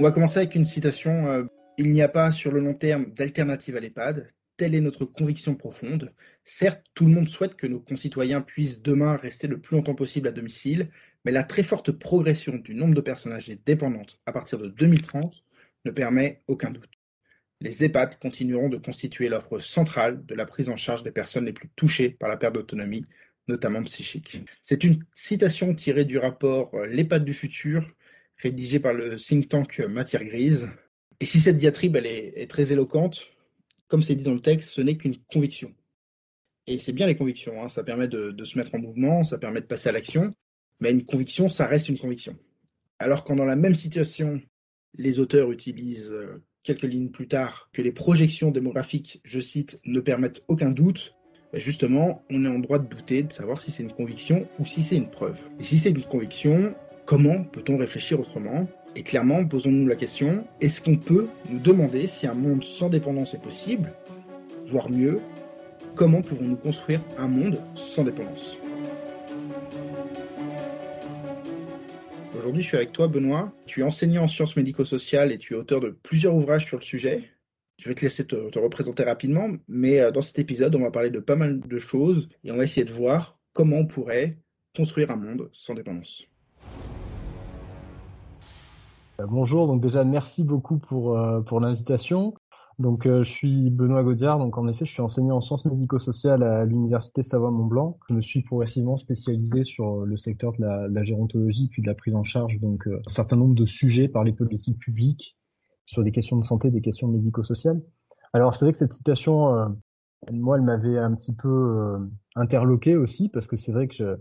On va commencer avec une citation. euh, Il n'y a pas sur le long terme d'alternative à l'EHPAD. Telle est notre conviction profonde. Certes, tout le monde souhaite que nos concitoyens puissent demain rester le plus longtemps possible à domicile, mais la très forte progression du nombre de personnes âgées dépendantes à partir de 2030 ne permet aucun doute. Les EHPAD continueront de constituer l'offre centrale de la prise en charge des personnes les plus touchées par la perte d'autonomie, notamment psychique. C'est une citation tirée du rapport euh, L'EHPAD du futur, rédigé par le think tank Matière Grise. Et si cette diatribe elle est, très éloquente, comme c'est dit dans le texte, ce n'est qu'une conviction. Et c'est bien les convictions, hein, ça permet de, de se mettre en mouvement, ça permet de passer à l'action, mais une conviction, ça reste une conviction. Alors quand dans la même situation, les auteurs utilisent euh, quelques lignes plus tard que les projections démographiques, je cite, ne permettent aucun doute, ben justement, on est en droit de douter de savoir si c'est une conviction ou si c'est une preuve. Et si c'est une conviction, comment peut-on réfléchir autrement Et clairement, posons-nous la question, est-ce qu'on peut nous demander si un monde sans dépendance est possible Voire mieux, comment pouvons-nous construire un monde sans dépendance Aujourd'hui, je suis avec toi, Benoît. Tu es enseignant en sciences médico-sociales et tu es auteur de plusieurs ouvrages sur le sujet. Je vais te laisser te, te représenter rapidement, mais euh, dans cet épisode, on va parler de pas mal de choses et on va essayer de voir comment on pourrait construire un monde sans dépendance. Euh, Bonjour, donc déjà merci beaucoup pour, euh, pour l'invitation. Donc euh, je suis Benoît Gaudiard, donc en effet je suis enseignant en sciences médico-sociales à l'université Savoie-Mont-Blanc. Je me suis progressivement spécialisé sur le secteur de la, gérontologie puis de la prise en charge donc un certain nombre de sujets par les politiques publiques sur des questions de santé, des questions médico-sociales. Alors c'est vrai que cette citation, moi elle m'avait un petit peu interloqué aussi parce que c'est vrai que je,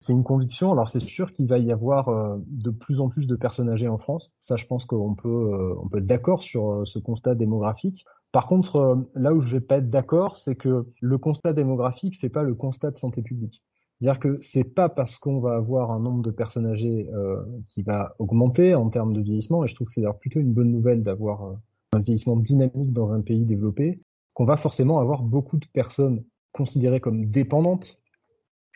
c'est une conviction. Alors c'est sûr qu'il va y avoir euh, de plus en plus de personnes âgées en France. Ça, je pense qu'on peut, euh, on peut être d'accord sur euh, ce constat démographique. Par contre, là où je vais pas être d'accord, c'est que le constat démographique fait pas le constat de santé publique. C'est-à-dire que c'est pas parce qu'on va avoir un nombre de personnes âgées qui va augmenter en termes de vieillissement, et je trouve que c'est d'ailleurs plutôt une bonne nouvelle d'avoir un vieillissement dynamique dans un pays développé, qu'on va forcément avoir beaucoup de personnes considérées comme dépendantes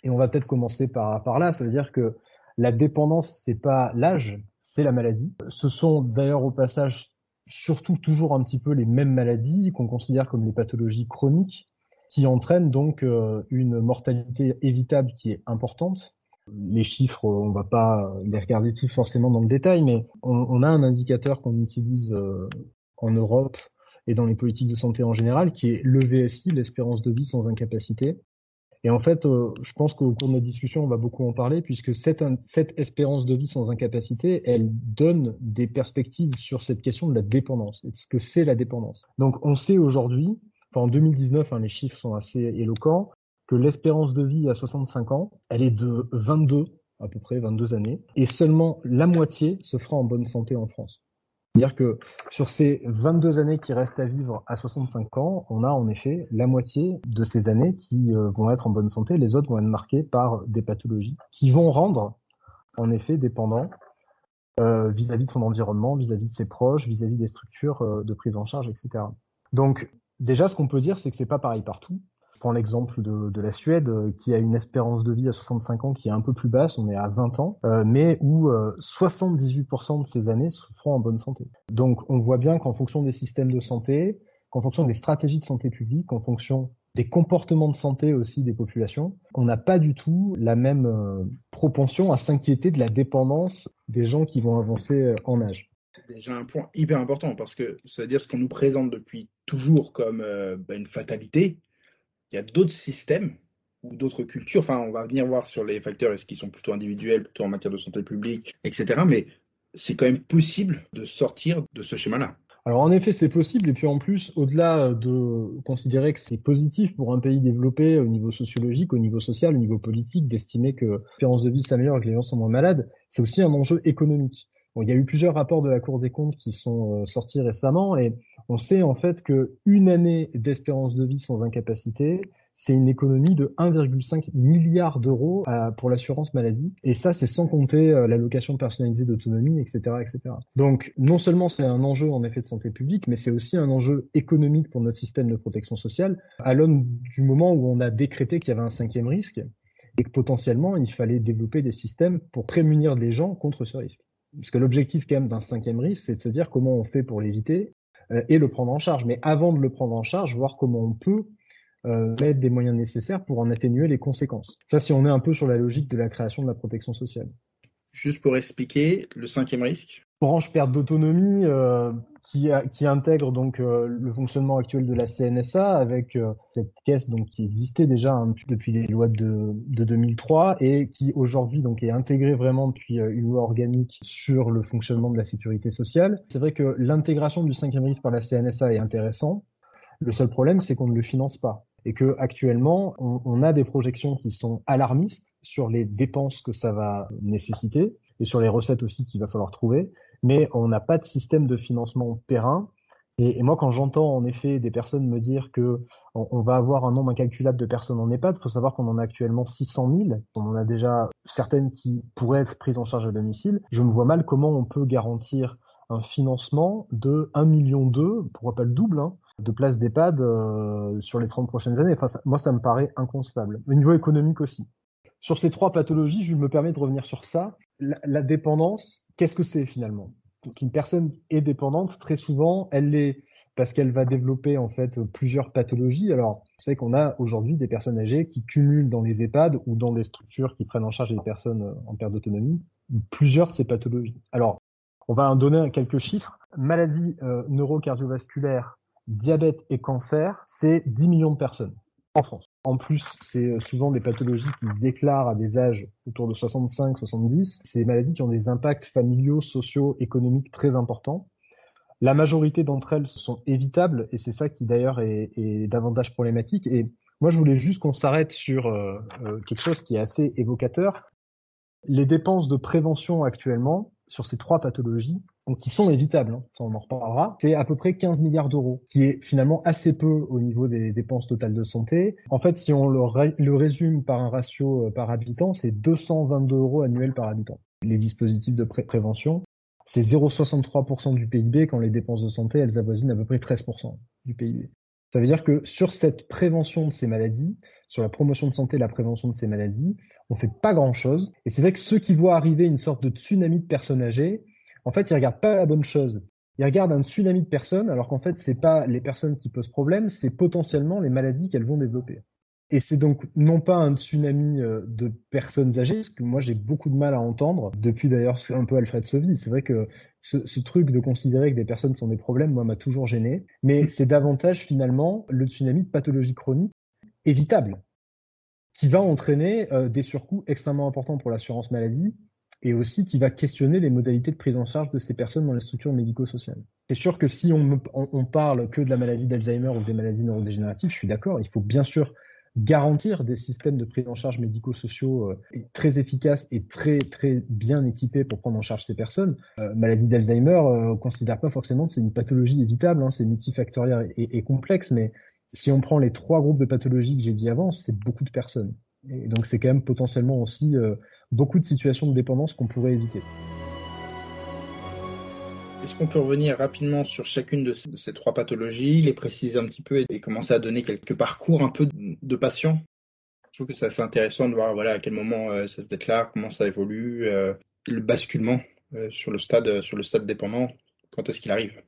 et on va peut-être commencer par, là. Ça veut dire que la dépendance, c'est pas l'âge, c'est la maladie. Ce sont d'ailleurs au passage surtout toujours un petit peu les mêmes maladies qu'on considère comme les pathologies chroniques qui entraînent donc euh, une mortalité évitable qui est importante. Les chiffres, on va pas les regarder tous forcément dans le détail, mais on, on a un indicateur qu'on utilise euh, en Europe et dans les politiques de santé en général, qui est le VSI, l'espérance de vie sans incapacité, et en fait, euh, je pense qu'au cours de notre discussion, on va beaucoup en parler, puisque cette, espérance de vie sans incapacité, elle donne des perspectives sur cette question de la dépendance, et ce que c'est la dépendance. Donc, on sait aujourd'hui, enfin, en 2019, hein, les chiffres sont assez éloquents, que l'espérance de vie à 65 ans, elle est de 22, à peu près 22 années, et seulement la moitié se fera en bonne santé en France. C'est-à-dire que sur ces 22 années qui restent à vivre à 65 ans, on a en effet la moitié de ces années qui euh, vont être en bonne santé, les autres vont être marquées par des pathologies qui vont rendre en effet dépendant euh, vis-à-vis de son environnement, vis-à-vis de ses proches, vis-à-vis des structures euh, de prise en charge, etc. Donc déjà, ce qu'on peut dire, c'est que c'est pas pareil partout. Prends l'exemple de, la Suède, euh, qui a une espérance de vie à 65 ans qui est un peu plus basse, on est à 20 ans, euh, mais où euh, 78% de ces années se feront en bonne santé. Donc on voit bien qu'en fonction des systèmes de santé, qu'en fonction des stratégies de santé publique, en fonction des comportements de santé aussi des populations, on n'a pas du tout la même euh, propension à s'inquiéter de la dépendance des gens qui vont avancer euh, en âge déjà un point hyper important parce que ça veut dire ce qu'on nous présente depuis toujours comme euh, bah, une fatalité. Il y a d'autres systèmes ou d'autres cultures. Enfin, on va venir voir sur les facteurs qui sont plutôt individuels, plutôt en matière de santé publique, etc. Mais c'est quand même possible de sortir de ce schéma-là. Alors en effet, c'est possible. Et puis en plus, au-delà de considérer que c'est positif pour un pays développé au niveau sociologique, au niveau social, au niveau politique, d'estimer que l'espérance de vie s'améliore et que les gens sont moins malades, c'est aussi un enjeu économique. Bon, il y a eu plusieurs rapports de la Cour des comptes qui sont euh, sortis récemment et on sait en fait que une année d'espérance de vie sans incapacité, c'est une économie de 1,5 milliard d'euros pour l'assurance maladie. Et ça, c'est sans compter euh, l'allocation personnalisée d'autonomie, etc., etc. Donc, non seulement c'est un enjeu en effet de santé publique, mais c'est aussi un enjeu économique pour notre système de protection sociale à l'aune du moment où on a décrété qu'il y avait un cinquième risque et que potentiellement il fallait développer des systèmes pour prémunir les gens contre ce risque. Parce que l'objectif quand même d'un cinquième risque, c'est de se dire comment on fait pour l'éviter euh, et le prendre en charge. Mais avant de le prendre en charge, voir comment on peut euh, mettre des moyens nécessaires pour en atténuer les conséquences. Ça, si on est un peu sur la logique de la création de la protection sociale. Juste pour expliquer, le cinquième risque Branche perte d'autonomie, euh, qui, intègre donc euh, le fonctionnement actuel de la CNSA avec euh, cette caisse donc qui existait déjà hein, depuis les lois de, de 2003 et qui aujourd'hui donc est intégrée vraiment depuis euh, une loi organique sur le fonctionnement de la sécurité sociale. C'est vrai que l'intégration du cinquième risque par la CNSA est intéressant. Le seul problème, c'est qu'on ne le finance pas et que actuellement on a des projections qui sont alarmistes sur les dépenses que ça va nécessiter et sur les recettes aussi qu'il va falloir trouver mais on n'a pas de système de financement périn. Et, moi, quand j'entends en effet des personnes me dire que on, va avoir un nombre incalculable de personnes en EHPAD, il faut savoir qu'on en a actuellement 600 000. On en a déjà certaines qui pourraient être prises en charge à domicile. Je me vois mal comment on peut garantir un financement de 1 million pourquoi pas le double, hein, de places d'EHPAD euh, sur les 30 prochaines années. Moi, ça me paraît inconcevable. Au niveau économique aussi. Sur ces trois pathologies, je me permets de revenir sur ça. la dépendance, qu'est-ce que c'est finalement? Donc une personne est dépendante, très souvent, elle l'est parce qu'elle va développer en fait plusieurs pathologies. Alors, c'est qu'on a aujourd'hui des personnes âgées qui cumulent dans les EHPAD ou dans des structures qui prennent en charge des personnes en perte d'autonomie plusieurs de ces pathologies. Alors, on va en donner quelques chiffres. Maladies euh, neurocardiovasculaires, diabète et cancer, c'est 10 millions de personnes en France. En plus, c'est euh, souvent des pathologies qui déclarent à des âges autour de 65-70. C'est des maladies qui ont des impacts familiaux, sociaux, économiques très importants. La majorité d'entre elles sont évitables et c'est ça qui d'ailleurs est, est, davantage problématique. Et moi, je voulais juste qu'on s'arrête sur euh, euh, quelque chose qui est assez évocateur. Les dépenses de prévention actuellement sur ces trois pathologies donc qui sont évitables, hein, ça on en reparlera, c'est à peu près 15 milliards d'euros, qui est finalement assez peu au niveau des dépenses totales de santé. En fait, si on le, résume par un ratio euh, par habitant, c'est 222 euros annuels par habitant. Les dispositifs de prévention, c'est 0,63% du PIB quand les dépenses de santé, elles avoisinent à peu près 13% du PIB. Ça veut dire que sur cette prévention de ces maladies, sur la promotion de santé et la prévention de ces maladies, on fait pas grand chose. Et c'est vrai que ceux qui voient arriver une sorte de tsunami de personnes âgées, en fait, ils regardent pas la bonne chose. Ils regardent un tsunami de personnes, alors qu'en fait, c'est pas les personnes qui posent problème, c'est potentiellement les maladies qu'elles vont développer. Et c'est donc non pas un tsunami euh, de personnes âgées, ce que moi j'ai beaucoup de mal à entendre, depuis d'ailleurs un peu Alfred Sauvy. C'est vrai que ce, ce, truc de considérer que des personnes sont des problèmes, moi, m'a toujours gêné. Mais c'est davantage finalement le tsunami de pathologie chronique évitable, qui va entraîner euh, des surcoûts extrêmement importants pour l'assurance maladie et aussi qui va questionner les modalités de prise en charge de ces personnes dans les structures médico-sociales. C'est sûr que si on, on, parle que de la maladie d'Alzheimer ou des maladies neurodégénératives, je suis d'accord, il faut bien sûr garantir des systèmes de prise en charge médico-sociaux euh, très efficaces et très très bien équipés pour prendre en charge ces personnes. Euh, maladie d'Alzheimer, euh, on considère pas forcément que c'est une pathologie évitable, hein, c'est multifactoriel et, et, complexe, mais si on prend les trois groupes de pathologies que j'ai dit avant, c'est beaucoup de personnes. Et donc c'est quand même potentiellement aussi euh, beaucoup de situations de dépendance qu'on pourrait éviter. Est-ce qu'on peut revenir rapidement sur chacune de ces trois pathologies, les préciser un petit peu et commencer à donner quelques parcours un peu de patients? Je trouve que c'est assez intéressant de voir voilà, à quel moment euh, ça se déclare, comment ça évolue, euh, le basculement euh, sur, le stade, sur le stade dépendant, quand est-ce qu'il arrive?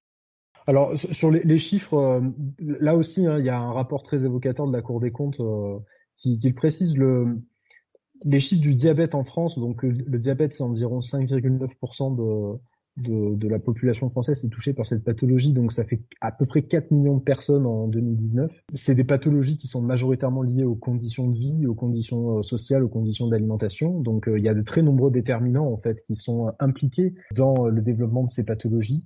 Alors sur les, chiffres, là aussi, hein, il y a un rapport très évocateur de la Cour des comptes qui, qui précise. Le, les chiffres du diabète en France, donc euh, le diabète, c'est environ 5,9% de, de, de, la population française est touchée par cette pathologie, donc ça fait à peu près 4 millions de personnes en 2019. C'est des pathologies qui sont majoritairement liées aux conditions de vie, aux conditions euh, sociales, aux conditions d'alimentation. Donc euh, il y a de très nombreux déterminants en fait qui sont impliqués dans le développement de ces pathologies.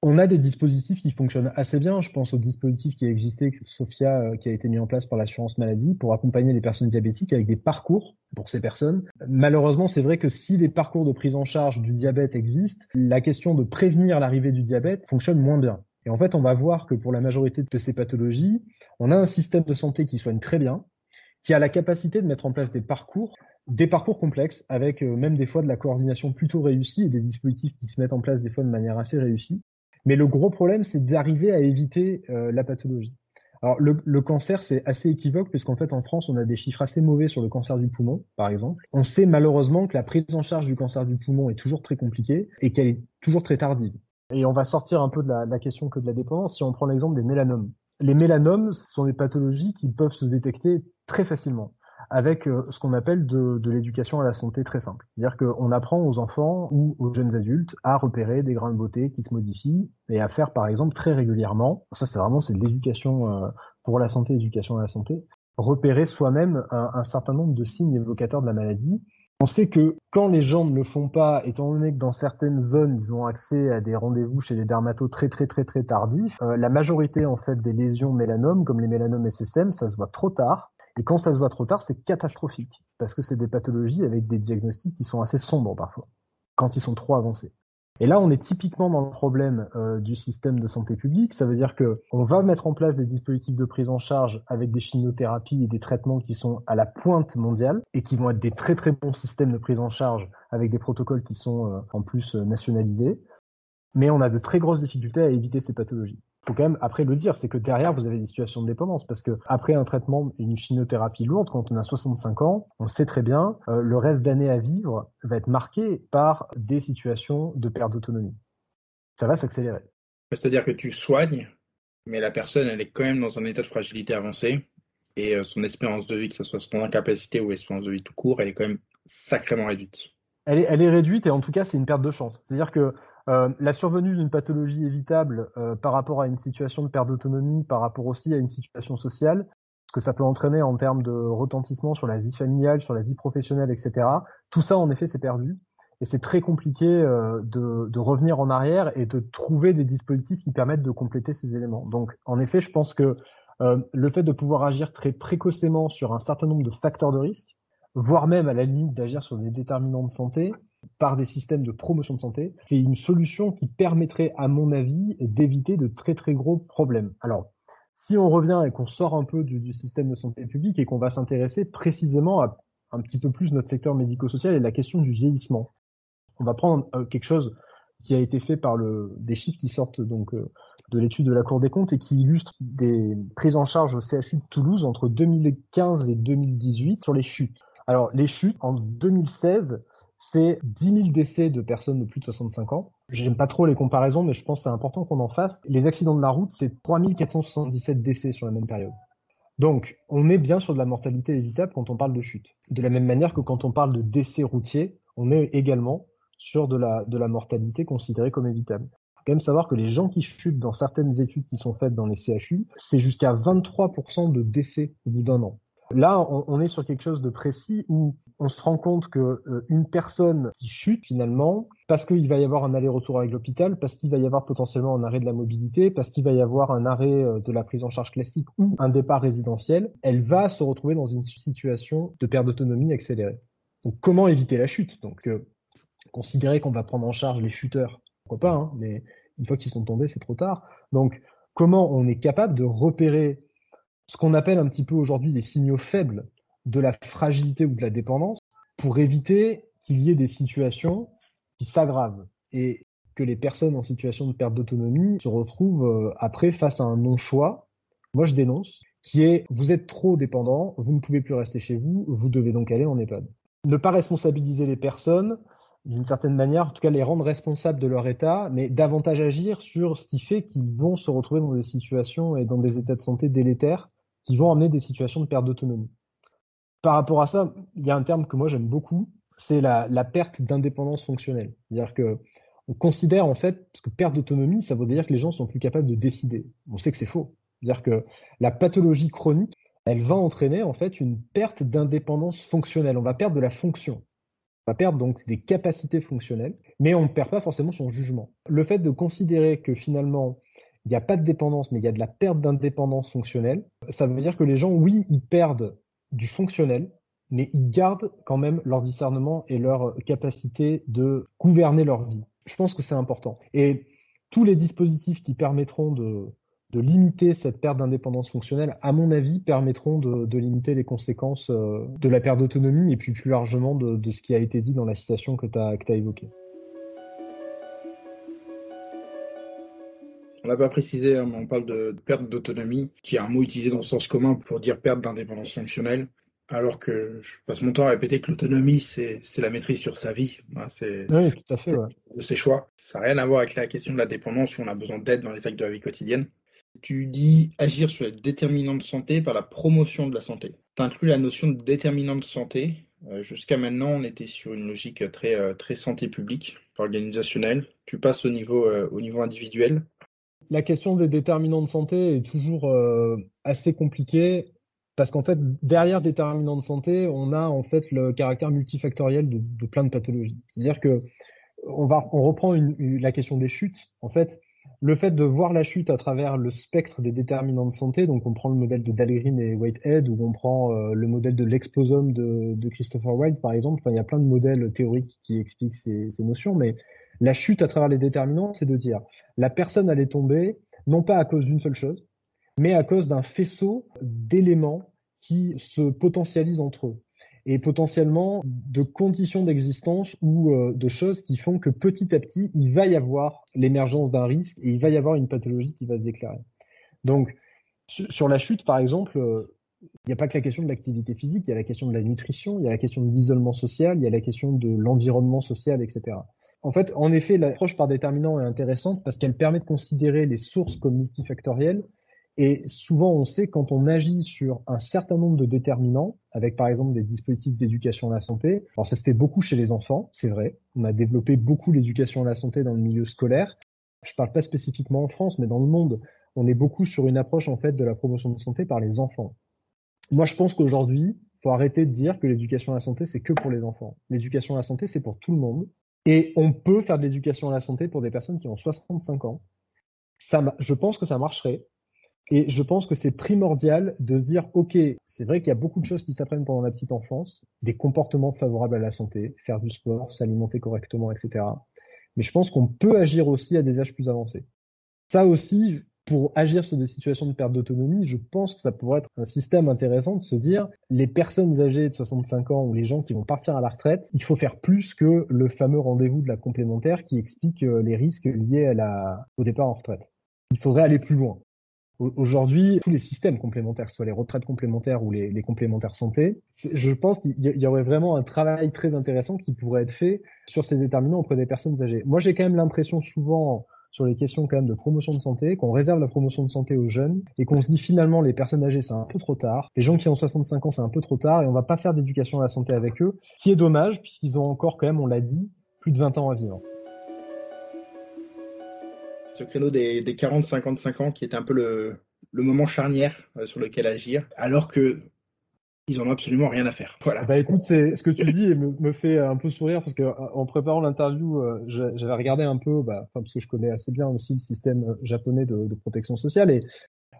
On a des dispositifs qui fonctionnent assez bien. Je pense au dispositif qui a existé, Sophia, euh, qui a été mis en place par l'assurance maladie pour accompagner les personnes diabétiques avec des parcours pour ces personnes. Malheureusement, c'est vrai que si les parcours de prise en charge du diabète existent, la question de prévenir l'arrivée du diabète fonctionne moins bien. Et en fait, on va voir que pour la majorité de ces pathologies, on a un système de santé qui soigne très bien, qui a la capacité de mettre en place des parcours, des parcours complexes, avec euh, même des fois de la coordination plutôt réussie et des dispositifs qui se mettent en place des fois de manière assez réussie. Mais le gros problème, c'est d'arriver à éviter euh, la pathologie. Alors le, cancer, c'est assez équivoque puisqu'en fait en France, on a des chiffres assez mauvais sur le cancer du poumon, par exemple. On sait malheureusement que la prise en charge du cancer du poumon est toujours très compliquée et qu'elle est toujours très tardive. Et on va sortir un peu de la, de la question que de la dépendance si on prend l'exemple des mélanomes. Les mélanomes sont des pathologies qui peuvent se détecter très facilement avec euh, ce qu'on appelle de, l'éducation à la santé très simple. C'est-à-dire qu'on apprend aux enfants ou aux jeunes adultes à repérer des grains de beauté qui se modifient et à faire par exemple très régulièrement, ça c'est vraiment c'est de l'éducation euh, pour la santé, éducation à la santé, repérer soi-même un, un certain nombre de signes évocateurs de la maladie on sait que quand les gens ne le font pas, étant donné que dans certaines zones, ils ont accès à des rendez-vous chez les dermatos très très très très tardifs, euh, la majorité en fait des lésions mélanomes, comme les mélanomes SSM, ça se voit trop tard. Et quand ça se voit trop tard, c'est catastrophique, parce que c'est des pathologies avec des diagnostics qui sont assez sombres parfois, quand ils sont trop avancés. Et là, on est typiquement dans le problème euh, du système de santé publique. Ça veut dire que on va mettre en place des dispositifs de prise en charge avec des chimiothérapies et des traitements qui sont à la pointe mondiale et qui vont être des très très bons systèmes de prise en charge avec des protocoles qui sont euh, en plus euh, nationalisés. Mais on a de très grosses difficultés à éviter ces pathologies faut quand même après le dire, c'est que derrière vous avez des situations de dépendance parce que après un traitement, une chimiothérapie lourde, quand on a 65 ans, on sait très bien euh, le reste d'année à vivre va être marqué par des situations de perte d'autonomie. Ça va s'accélérer. C'est-à-dire que tu soignes, mais la personne elle est quand même dans un état de fragilité avancé et euh, son espérance de vie, que ce soit son incapacité ou espérance de vie tout court, elle est quand même sacrément réduite. Elle est, elle est réduite et en tout cas c'est une perte de chance. C'est-à-dire que euh, la survenue d'une pathologie évitable euh, par rapport à une situation de perte d'autonomie, par rapport aussi à une situation sociale, ce que ça peut entraîner en termes de retentissement sur la vie familiale, sur la vie professionnelle, etc. Tout ça, en effet, c'est perdu. Et c'est très compliqué euh, de, de, revenir en arrière et de trouver des dispositifs qui permettent de compléter ces éléments. Donc, en effet, je pense que le fait de pouvoir agir très précocement sur un certain nombre de facteurs de risque, voire même à la limite d'agir sur des déterminants de santé, par des systèmes de promotion de santé, c'est une solution qui permettrait, à mon avis, d'éviter de très très gros problèmes. Alors, si on revient et qu'on sort un peu du, système de santé publique et qu'on va s'intéresser précisément à un petit peu plus notre secteur médico-social et la question du vieillissement, on va prendre euh, quelque chose qui a été fait par le, des chiffres qui sortent donc euh, de l'étude de la Cour des comptes et qui illustrent des prises en charge au CHU de Toulouse entre 2015 et 2018 sur les chutes. Alors les chutes en 2016, c'est 10 000 décès de personnes de plus de 65 ans. J'aime pas trop les comparaisons, mais je pense que c'est important qu'on en fasse. Les accidents de la route, c'est 3 477 décès sur la même période. Donc, on est bien sur de la mortalité évitable quand on parle de chute. De la même manière que quand on parle de décès routiers, on est également sur de la, de la mortalité considérée comme évitable. Il faut quand même savoir que les gens qui chutent dans certaines études qui sont faites dans les CHU, c'est jusqu'à 23% de décès au bout d'un an. Là, on, est sur quelque chose de précis où on se rend compte que euh, une personne qui chute finalement, parce qu'il va y avoir un aller-retour avec l'hôpital, parce qu'il va y avoir potentiellement un arrêt de la mobilité, parce qu'il va y avoir un arrêt euh, de la prise en charge classique ou un départ résidentiel, elle va se retrouver dans une situation de perte d'autonomie accélérée. Donc, comment éviter la chute? Donc, euh, considérer qu'on va prendre en charge les chuteurs, pourquoi pas, hein, mais une fois qu'ils sont tombés, c'est trop tard. Donc, comment on est capable de repérer ce qu'on appelle un petit peu aujourd'hui les signaux faibles de la fragilité ou de la dépendance pour éviter qu'il y ait des situations qui s'aggravent et que les personnes en situation de perte d'autonomie se retrouvent euh, après face à un non-choix. Moi, je dénonce, qui est vous êtes trop dépendant, vous ne pouvez plus rester chez vous, vous devez donc aller en EHPAD. Ne pas responsabiliser les personnes, d'une certaine manière, en tout cas les rendre responsables de leur état, mais davantage agir sur ce qui fait qu'ils vont se retrouver dans des situations et dans des états de santé délétères qui vont amener des situations de perte d'autonomie. Par rapport à ça, il y a un terme que moi j'aime beaucoup, c'est la, perte d'indépendance fonctionnelle. C'est-à-dire que on considère en fait, parce que perte d'autonomie, ça veut dire que les gens sont plus capables de décider. On sait que c'est faux. C'est-à-dire que la pathologie chronique, elle va entraîner en fait une perte d'indépendance fonctionnelle. On va perdre de la fonction. On va perdre donc des capacités fonctionnelles, mais on ne perd pas forcément son jugement. Le fait de considérer que finalement il n'y a pas de dépendance, mais il y a de la perte d'indépendance fonctionnelle. Ça veut dire que les gens, oui, ils perdent du fonctionnel, mais ils gardent quand même leur discernement et leur capacité de gouverner leur vie. Je pense que c'est important. Et tous les dispositifs qui permettront de, limiter cette perte d'indépendance fonctionnelle, à mon avis, permettront de, limiter les conséquences euh, de la perte d'autonomie et puis plus largement de, ce qui a été dit dans la citation que tu as évoquée. On n'a pas précisé, hein, mais on parle de perte d'autonomie, qui est un mot utilisé dans le sens commun pour dire perte d'indépendance fonctionnelle. Alors que je passe mon temps à répéter que l'autonomie, c'est la maîtrise sur sa vie. c'est oui, tout à fait. De ses choix. Ça n'a rien à voir avec la question de la dépendance où on a besoin d'aide dans les actes de la vie quotidienne. Tu dis agir sur les déterminants de santé par la promotion de la santé. Tu inclus la notion de déterminant de santé. Euh, jusqu'à maintenant, on était sur une logique très, euh, très santé publique, organisationnelle. Tu passes au niveau, euh, au niveau individuel. La question des déterminants de santé est toujours assez compliquée parce qu'en fait, derrière déterminants de santé, on a en fait le caractère multifactoriel de, plein de pathologies. C'est-à-dire que on reprend la question des chutes. En fait, le fait de voir la chute à travers le spectre des déterminants de santé, donc on prend le modèle de Dahlgren et Whitehead, ou on prend euh, le modèle de l'exposome de, Christopher White, par exemple. Enfin, il y a plein de modèles théoriques qui expliquent ces, ces notions, mais la chute à travers les déterminants, c'est de dire la personne allait tomber non pas à cause d'une seule chose, mais à cause d'un faisceau d'éléments qui se potentialisent entre eux et potentiellement de conditions d'existence ou euh, de choses qui font que petit à petit, il va y avoir l'émergence d'un risque et il va y avoir une pathologie qui va se déclarer. Donc, sur la chute, par exemple, euh, il n'y a pas que la question de l'activité physique, il y a la question de la nutrition, il y a la question de l'isolement social, il y a la question de l'environnement social, etc. En fait, en effet, l'approche par déterminant est intéressante parce qu'elle permet de considérer les sources comme multifactorielles et souvent, on sait quand on agit sur un certain nombre de déterminants, avec par exemple des dispositifs d'éducation à la santé. Alors ça se fait beaucoup chez les enfants, c'est vrai. On a développé beaucoup l'éducation à la santé dans le milieu scolaire. Je parle pas spécifiquement en France, mais dans le monde, on est beaucoup sur une approche en fait de la promotion de santé par les enfants. Moi, je pense qu'aujourd'hui, faut arrêter de dire que l'éducation à la santé c'est que pour les enfants. L'éducation à la santé c'est pour tout le monde. Et on peut faire de l'éducation à la santé pour des personnes qui ont 65 ans. Ça, je pense que ça marcherait. Et je pense que c'est primordial de se dire, OK, c'est vrai qu'il y a beaucoup de choses qui s'apprennent pendant la petite enfance, des comportements favorables à la santé, faire du sport, s'alimenter correctement, etc. Mais je pense qu'on peut agir aussi à des âges plus avancés. Ça aussi, pour agir sur des situations de perte d'autonomie, je pense que ça pourrait être un système intéressant de se dire, les personnes âgées de 65 ans ou les gens qui vont partir à la retraite, il faut faire plus que le fameux rendez-vous de la complémentaire qui explique euh, les risques liés au départ en retraite. Il faudrait aller plus loin. Aujourd'hui, tous les systèmes complémentaires, soit les retraites complémentaires ou les, complémentaires santé, je pense qu'il y aurait vraiment un travail très intéressant qui pourrait être fait sur ces déterminants auprès des personnes âgées. Moi, j'ai quand même l'impression souvent sur les questions quand même de promotion de santé, qu'on réserve la promotion de santé aux jeunes et qu'on se dit finalement les personnes âgées c'est un peu trop tard, les gens qui ont 65 ans c'est un peu trop tard et on va pas faire d'éducation à la santé avec eux, qui est dommage puisqu'ils ont encore quand même, on l'a dit, plus de 20 ans à vivre. Ce créneau des, 40-55 ans qui est un peu le, moment charnière euh, sur lequel agir, alors que ils en ont absolument rien à faire. Voilà. Bah écoute, c'est ce que tu dis me, fait un peu sourire parce que euh, en préparant l'interview, euh, j'avais regardé un peu, bah, parce que je connais assez bien aussi le système japonais de, de protection sociale et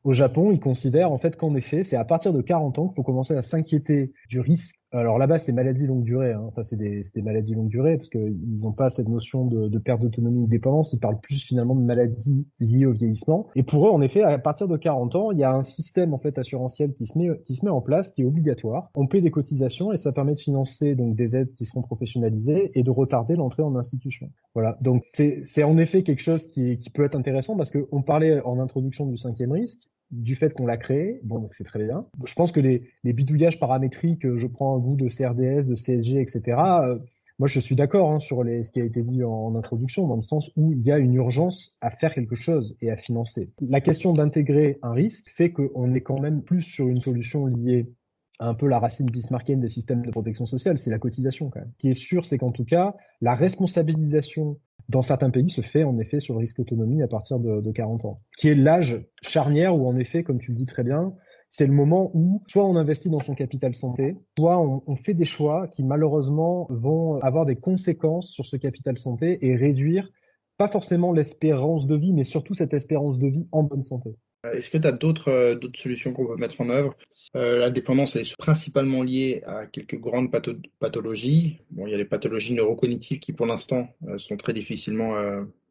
au Japon, ils considèrent en fait qu'en effet, c'est à partir de 40 ans qu'il faut commencer à s'inquiéter du risque. Alors là-bas, c'est maladies longue durée. Hein. Enfin, c'est des, des, maladies longue durée parce qu'ils n'ont pas cette notion de, de perte d'autonomie ou de dépendance. Ils parlent plus finalement de maladies liées au vieillissement. Et pour eux, en effet, à partir de 40 ans, il y a un système en fait assurantiel qui se met qui se met en place, qui est obligatoire. On paie des cotisations et ça permet de financer donc des aides qui seront professionnalisées et de retarder l'entrée en institution. Voilà. Donc c'est en effet quelque chose qui, qui peut être intéressant parce qu'on parlait en introduction du cinquième risque du fait qu'on l'a créé, bon, donc c'est très bien. Je pense que les, les bidouillages paramétriques, je prends un goût de CRDS, de CSG, etc. Euh, moi, je suis d'accord hein, sur les, ce qui a été dit en, introduction, dans le sens où il y a une urgence à faire quelque chose et à financer. La question d'intégrer un risque fait qu'on est quand même plus sur une solution liée à un peu la racine bismarckienne des systèmes de protection sociale, c'est la cotisation quand même. Ce qui est sûr, c'est qu'en tout cas, la responsabilisation dans certains pays se fait en effet sur le risque autonomie à partir de, de 40 ans, qui est l'âge charnière où en effet, comme tu le dis très bien, c'est le moment où soit on investit dans son capital santé, soit on, fait des choix qui malheureusement vont avoir des conséquences sur ce capital santé et réduire pas forcément l'espérance de vie, mais surtout cette espérance de vie en bonne santé. Euh, est-ce que tu as d'autres euh, d'autres solutions qu'on peut mettre en œuvre? Euh, La dépendance est principalement liée à quelques grandes pathologies. Bon, il y a les pathologies neurocognitives qui, pour l'instant, sont très difficilement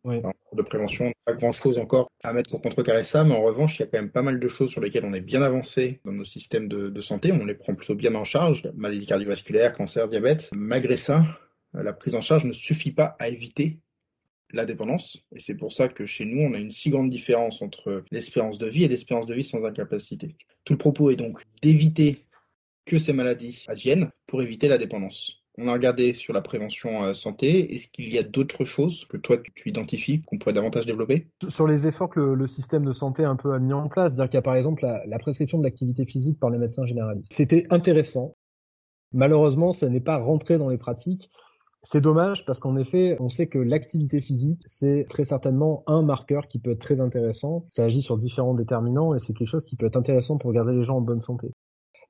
de prévention. Pas grand-chose encore à mettre pour contrecarrer ça, mais en revanche, il y a quand même pas mal de choses sur lesquelles on est bien avancé dans nos systèmes de, de santé. On les prend plutôt bien en charge. Maladies cardiovasculaires, cancer, diabète. Malgré ça, la prise en charge ne suffit pas à éviter la dépendance. Et c'est pour ça que chez nous, on a une si grande différence entre l'espérance de vie et l'espérance de vie sans incapacité. Tout le propos est donc d'éviter que ces maladies adviennent pour éviter la dépendance. On a regardé sur la prévention euh, santé. Est-ce qu'il y a d'autres choses que toi tu identifies qu'on pourrait davantage développer? Sur les efforts que le, système de santé un peu a mis en place, c'est-à-dire qu'il y a par exemple la, la prescription de l'activité physique par les médecins généralistes. C'était intéressant. Malheureusement, ça n'est pas rentré dans les pratiques. C'est dommage parce qu'en effet, on sait que l'activité physique, c'est très certainement un marqueur qui peut être très intéressant. Ça agit sur différents déterminants et c'est quelque chose qui peut être intéressant pour garder les gens en bonne santé.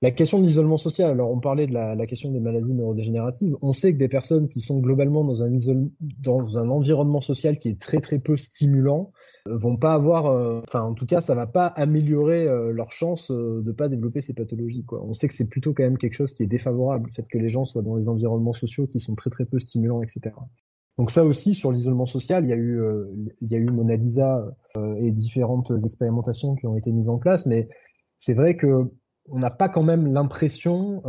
La question de l'isolement social, alors on parlait de la, question des maladies neurodégénératives, on sait que des personnes qui sont globalement dans un, dans un environnement social qui est très très peu stimulant, vont pas avoir, euh, enfin en tout cas ça va pas améliorer euh, leur chance euh, de pas développer ces pathologies. Quoi. On sait que c'est plutôt quand même quelque chose qui est défavorable, le fait que les gens soient dans des environnements sociaux qui sont très très peu stimulants, etc. Donc ça aussi sur l'isolement social, il y a eu il y a eu Mona Lisa et différentes expérimentations qui ont été mises en place, mais c'est vrai que on n'a pas quand même l'impression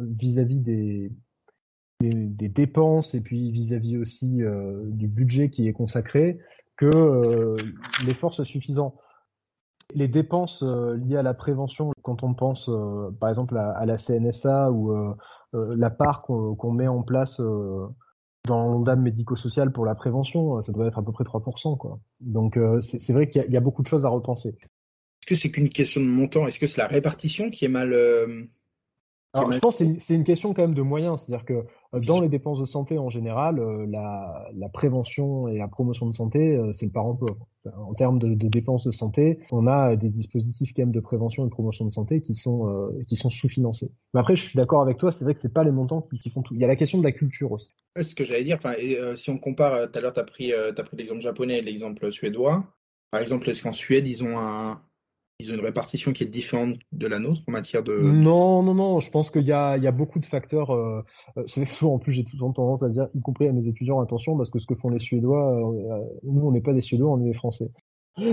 vis-à-vis des, des, dépenses et puis vis-à-vis aussi du budget qui est consacré que euh, l'effort soit suffisant. Les dépenses euh, liées à la prévention, quand on pense euh, par exemple à, la CNSA ou la part qu'on met en place dans l'ondame médico-social pour la prévention, ça doit être à peu près 3%. Quoi. Donc c'est vrai qu'il y, a beaucoup de choses à repenser. Est-ce que c'est qu'une question de montant? Est-ce que c'est la répartition qui est mal alors, je pense que c'est une question quand même de moyens, c'est-à-dire que dans les dépenses de santé en général, euh, la, la prévention et la promotion de santé, euh, c'est le parent pauvre. En termes de, de, dépenses de santé, on a des dispositifs quand même de prévention et de promotion de santé qui sont qui sont sous-financés. Mais après, je suis d'accord avec toi, c'est vrai que c'est pas les montants qui, qui, font tout. Il y a la question de la culture aussi. Ce que j'allais dire. Enfin, et, si on compare, tout à l'heure, tu as pris, as pris l'exemple japonais et l'exemple suédois. Par exemple, est-ce qu'en Suède, ils ont un, ils ont une répartition qui est différente de la nôtre en matière de. Non, non, non. Je pense qu'il y a, beaucoup de facteurs. Euh c'est souvent, en plus, j'ai toujours tendance à dire, y compris à mes étudiants, attention, parce que ce que font les Suédois, euh, nous, on n'est pas des Suédois, on est des Français.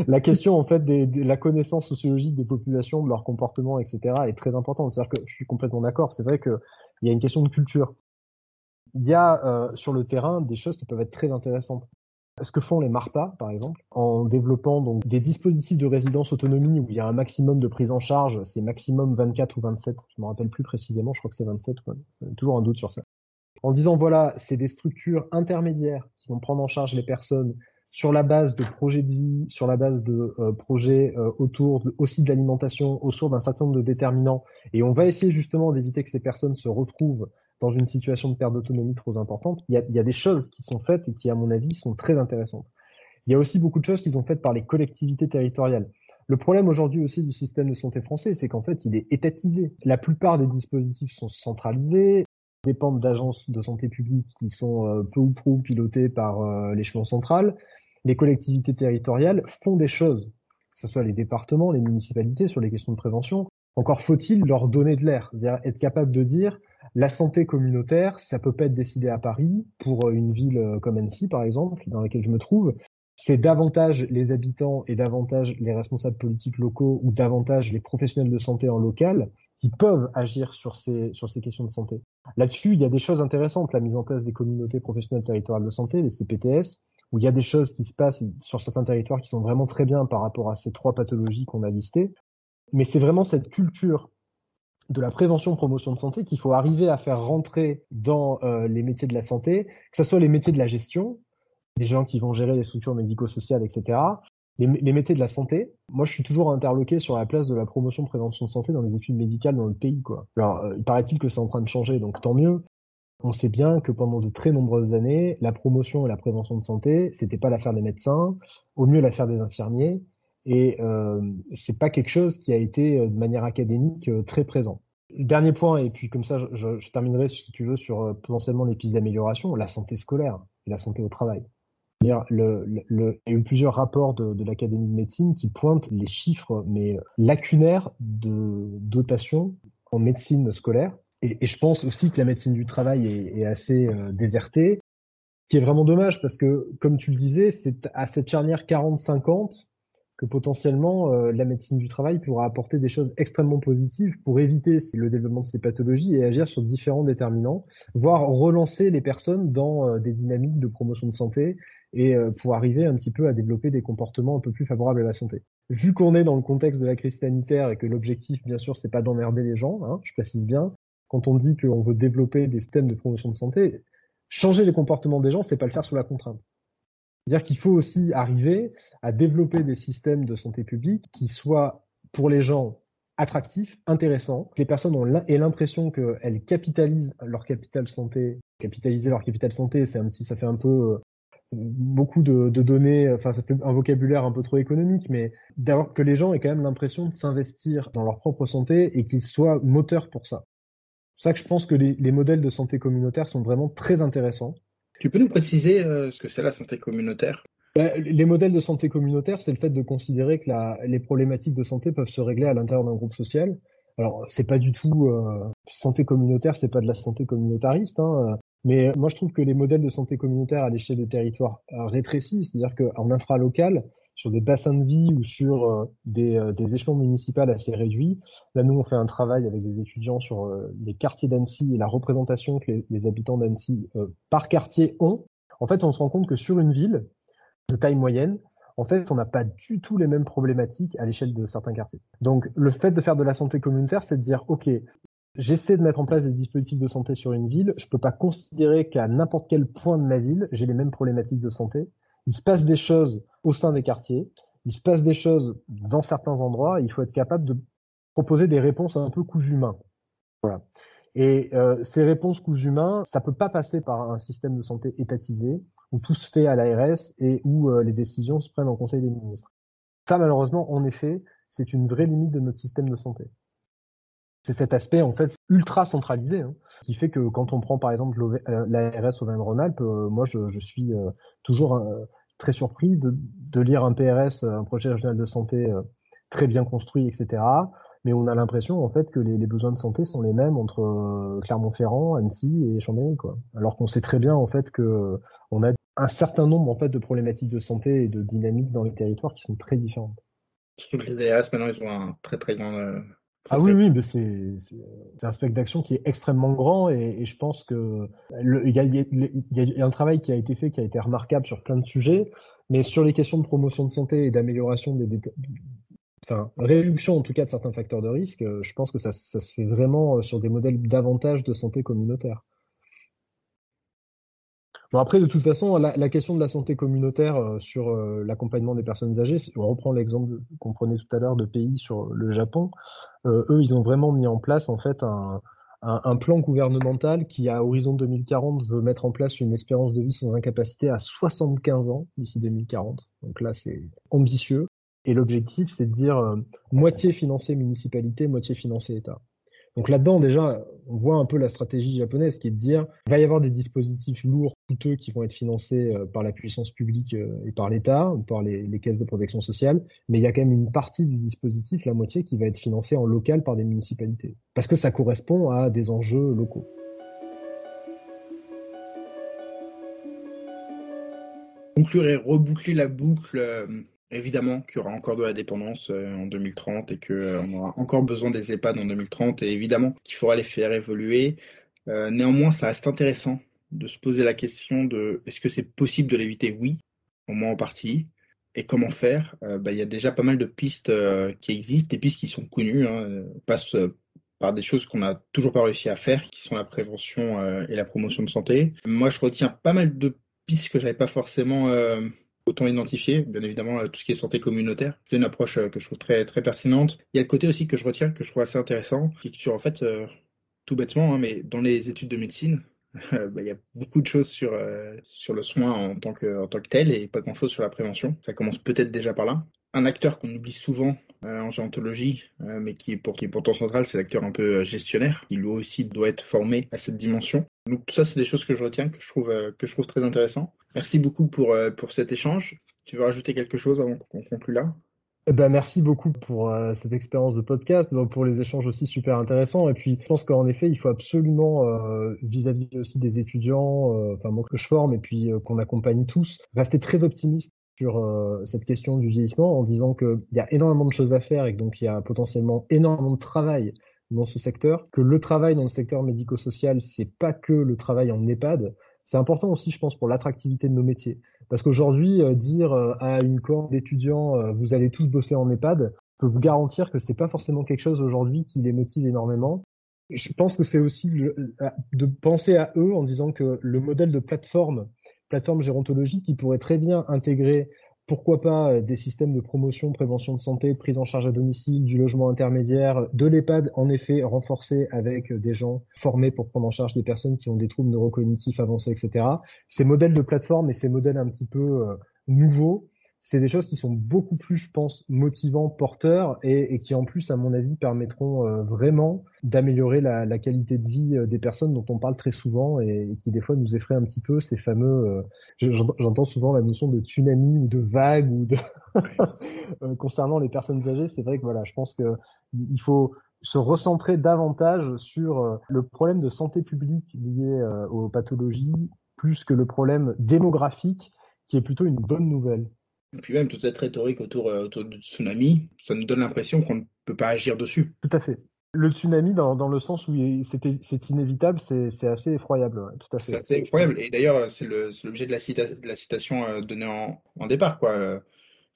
La question, en fait, de la connaissance sociologique des populations, de leur comportement, etc., est très importante. C'est-à-dire que je suis complètement d'accord. C'est vrai qu'il y a une question de culture. Il y a euh, sur le terrain des choses qui peuvent être très intéressantes ce que font les MARPA, par exemple, en développant donc des dispositifs de résidence autonomie où il y a un maximum de prise en charge, c'est maximum 24 ou 27, je me rappelle plus précisément, je crois que c'est 27, quoi. toujours un doute sur ça. En disant voilà, c'est des structures intermédiaires qui vont prendre en charge les personnes sur la base de projets de vie, sur la base de euh, projets euh, autour aussi de l'alimentation, autour d'un certain nombre de déterminants, et on va essayer justement d'éviter que ces personnes se retrouvent dans une situation de perte d'autonomie trop importante, il y, a, des choses qui sont faites et qui, à mon avis, sont très intéressantes. Il y a aussi beaucoup de choses qui sont faites par les collectivités territoriales. Le problème aujourd'hui aussi du système de santé français, c'est qu'en fait, il est étatisé. La plupart des dispositifs sont centralisés, dépendent d'agences de santé publique qui sont euh, peu ou prou pilotées par euh, l'échelon central. Les collectivités territoriales font des choses, que ce soit les départements, les municipalités, sur les questions de prévention. Encore faut-il leur donner de l'air, c'est-à-dire être capable de dire la santé communautaire, ça peut pas être décidé à Paris pour euh, une ville euh, comme Annecy, par exemple, dans laquelle je me trouve. C'est davantage les habitants et davantage les responsables politiques locaux ou davantage les professionnels de santé en local qui peuvent agir sur ces, sur ces questions de santé. Là-dessus, il y a des choses intéressantes, la mise en place des communautés professionnelles territoriales de santé, les CPTS, où il y a des choses qui se passent sur certains territoires qui sont vraiment très bien par rapport à ces trois pathologies qu'on a listées. Mais c'est vraiment cette culture de la prévention promotion de santé qu'il faut arriver à faire rentrer dans euh, les métiers de la santé, que ce soit les métiers de la gestion, des gens qui vont gérer les structures médico-sociales, etc., les, métiers de la santé. Moi, je suis toujours interloqué sur la place de la promotion prévention de santé dans les études médicales dans le pays. Quoi. Alors, euh, il paraît-il que c'est en train de changer, donc tant mieux. On sait bien que pendant de très nombreuses années, la promotion et la prévention de santé, c'était pas l'affaire des médecins, au mieux l'affaire des infirmiers, et euh, c'est pas quelque chose qui a été euh, de manière académique euh, très présent. Dernier point, et puis comme ça, je, je terminerai si tu veux sur euh, potentiellement les pistes d'amélioration, la santé scolaire et la santé au travail. Dire le, le, il y a eu plusieurs rapports de, de l'Académie de médecine qui pointent les chiffres mais lacunaires de dotation en médecine scolaire. Et, je pense aussi que la médecine du travail est, est assez euh, désertée, ce qui est vraiment dommage parce que, comme tu le disais, c'est à cette charnière 40-50 que potentiellement euh, la médecine du travail pourra apporter des choses extrêmement positives pour éviter le développement de ces pathologies et agir sur différents déterminants, voire relancer les personnes dans euh, des dynamiques de promotion de santé et euh, pour arriver un petit peu à développer des comportements un peu plus favorables à la santé. Vu qu'on est dans le contexte de la crise sanitaire et que l'objectif, bien sûr, c'est pas d'emmerder les gens, hein, je précise bien, quand on dit qu'on veut développer des systèmes de promotion de santé, changer les comportements des gens, c'est pas le faire sous la contrainte. C'est-à-dire qu'il faut aussi arriver à développer des systèmes de santé publique qui soient pour les gens attractifs, intéressants, que les personnes aient l'impression qu'elles capitalisent leur capital santé. Capitaliser leur capital santé, c'est un petit, ça fait un peu euh, beaucoup de, données, enfin ça fait un vocabulaire un peu trop économique, mais d'avoir que les gens aient quand même l'impression de s'investir dans leur propre santé et qu'ils soient moteurs pour ça. C'est ça que je pense que les modèles de santé communautaire sont vraiment très intéressants. Tu peux nous préciser euh, ce que c'est la santé communautaire? Bah, les modèles de santé communautaire, c'est le fait de considérer que les problématiques de santé peuvent se régler à l'intérieur d'un groupe social. Alors, c'est pas du tout euh, santé communautaire, c'est pas de la santé communautariste, hein, mais moi je trouve que les modèles de santé communautaire à l'échelle de territoire euh, rétrécis, c'est-à-dire qu'en infralocal, sur des bassins de vie ou sur euh, des, euh, des, échelons municipaux assez réduits. Là, nous, on fait un travail avec des étudiants sur euh, les quartiers d'Annecy et la représentation que les, les habitants d'Annecy par quartier ont. En fait, on se rend compte que sur une ville de taille moyenne, en fait, on n'a pas du tout les mêmes problématiques à l'échelle de certains quartiers. Donc, le fait de faire de la santé communautaire, c'est de dire, OK, j'essaie de mettre en place des dispositifs de santé sur une ville, je peux pas considérer qu'à n'importe quel point de ma ville, j'ai les mêmes problématiques de santé il se passe des choses au sein des quartiers, il se passe des choses dans certains endroits, il faut être capable de proposer des réponses un peu coups humains. Voilà. Et euh, ces réponses coups humains, ça peut pas passer par un système de santé étatisé où tout se fait à l'ARS et où euh, les décisions se prennent en Conseil des ministres. Ça, malheureusement, en effet, c'est une vraie limite de notre système de santé. C'est cet aspect en fait ultra centralisé hein, qui fait que quand on prend par exemple euh, l'ARS Auvergne-Rhône-Alpes, euh, moi je, suis euh, toujours très surpris de, lire un PRS, un projet régional de santé très bien construit, etc. Mais on a l'impression en fait que les, besoins de santé sont les mêmes entre Clermont-Ferrand, Annecy et Chambéry, quoi. Alors qu'on sait très bien en fait que on a un certain nombre en fait de problématiques de santé et de dynamiques dans les territoires qui sont très différentes. Les ARS maintenant ils ont un très très grand ah oui, oui, mais c'est un spectre d'action qui est extrêmement grand et, et je pense que il y a, y a un travail qui a été fait qui a été remarquable sur plein de sujets, mais sur les questions de promotion de santé et d'amélioration des, enfin réduction en tout cas de certains facteurs de risque, je pense que ça, ça se fait vraiment sur des modèles davantage de santé communautaire. Bon après, de toute façon, la, la question de la santé communautaire euh, sur euh, l'accompagnement des personnes âgées, on reprend l'exemple qu'on prenait tout à l'heure de pays sur le Japon. Euh, eux, ils ont vraiment mis en place en fait un, plan gouvernemental qui, à horizon 2040, veut mettre en place une espérance de vie sans incapacité à 75 ans d'ici 2040. Donc là, c'est ambitieux. Et l'objectif, c'est de dire moitié financé municipalité, moitié financé État. Donc là-dedans, déjà, on voit un peu la stratégie japonaise qui est de dire il va y avoir des dispositifs lourds, coûteux, qui vont être financés euh, par la puissance publique euh, et par l'État, par les, les, caisses de protection sociale, mais il y a quand même une partie du dispositif, la moitié, qui va être financée en local par des municipalités, parce que ça correspond à des enjeux locaux. Conclure et reboucler la boucle euh, Évidemment qu'il y aura encore de la dépendance euh, en 2030 et qu'on euh, aura encore besoin des EHPAD en 2030 et évidemment qu'il faudra les faire évoluer. Euh, néanmoins, ça reste intéressant de se poser la question de est-ce que c'est possible de l'éviter? Oui, au moins en partie. Et comment faire? Bah, Il y a déjà pas mal de pistes qui existent, des pistes qui sont connues, hein, passent par des choses qu'on n'a toujours pas réussi à faire, qui sont la prévention et la promotion de santé. Moi, je retiens pas mal de pistes que j'avais pas forcément autant identifier, bien évidemment, euh, tout ce qui est santé communautaire. C'est une approche euh, que je trouve très, très pertinente. Il y a le côté aussi que je retiens, que je trouve assez intéressant, qui est en fait, euh, tout bêtement, hein, mais dans les études de médecine, bah, il y a beaucoup de choses sur, sur le soin en tant, que, en tant que tel et pas grand-chose sur la prévention. Ça commence peut-être déjà par là. Un acteur qu'on oublie souvent en géontologie, mais qui est, pour, qui est pourtant central, c'est l'acteur un peu gestionnaire, qui lui aussi doit être formé à cette dimension. Donc tout ça, c'est des choses que je retiens, que je trouve, que je trouve très intéressant. Merci beaucoup pour, euh, pour cet échange. Tu veux rajouter quelque chose avant qu'on conclue là? Eh ben, merci beaucoup pour euh, cette expérience de podcast, pour les échanges aussi super intéressants. Et puis, je pense qu'en effet, il faut absolument, euh, vis-à-vis aussi des étudiants, enfin moi que je forme et puis qu'on accompagne tous, rester très optimiste sur cette question du vieillissement en disant qu'il y a énormément de choses à faire et que donc il y a potentiellement énormément de travail dans ce secteur, que le travail dans le secteur médico-social, c'est pas que le travail en EHPAD, c'est important aussi, je pense, pour l'attractivité de nos métiers. Parce qu'aujourd'hui, euh, dire euh, à une cohorte d'étudiants, vous allez tous bosser en EHPAD, peut vous garantir que c'est pas forcément quelque chose aujourd'hui qui les motive énormément. Je pense que c'est aussi de penser à eux en disant que le modèle de plateforme plateforme gérontologique qui pourrait très bien intégrer pourquoi pas euh, des systèmes de promotion, prévention de santé, prise en charge à domicile, du logement intermédiaire, de l'EHPAD en effet renforcé avec euh, des gens formés pour prendre en charge des personnes qui ont des troubles neurocognitifs avancés, etc. Ces modèles de plateforme et ces modèles un petit peu euh, nouveaux c'est des choses qui sont beaucoup plus, je pense, motivants, porteurs et, qui en plus, à mon avis, permettront euh, vraiment d'améliorer la, qualité de vie euh, des personnes dont on parle très souvent et, qui des fois nous effraient un petit peu ces fameux. Euh, j'entends souvent la notion de tsunami ou de vague ou de concernant les personnes âgées. C'est vrai que voilà, je pense que il faut se recentrer davantage sur le problème de santé publique lié aux pathologies plus que le problème démographique qui est plutôt une bonne nouvelle. Et puis même toute cette rhétorique autour, euh, autour du tsunami, ça nous donne l'impression qu'on ne peut pas agir dessus. Tout à fait. Le tsunami, dans, dans le sens où c'est inévitable, c'est assez effroyable. tout à fait. C'est assez effroyable. Et d'ailleurs, c'est l'objet de, la de la citation euh, donnée en, en départ. Quoi.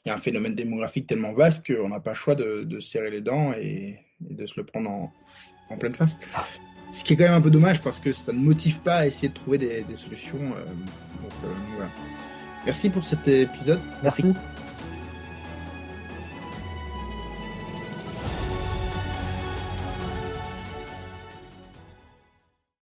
Il y a un phénomène démographique tellement vaste qu'on n'a pas le choix de, de serrer les dents et, de se le prendre en, en, pleine face. Ce qui est quand même un peu dommage parce que ça ne motive pas à essayer de trouver des, des solutions. Euh, donc, voilà. Merci pour cet épisode. Merci.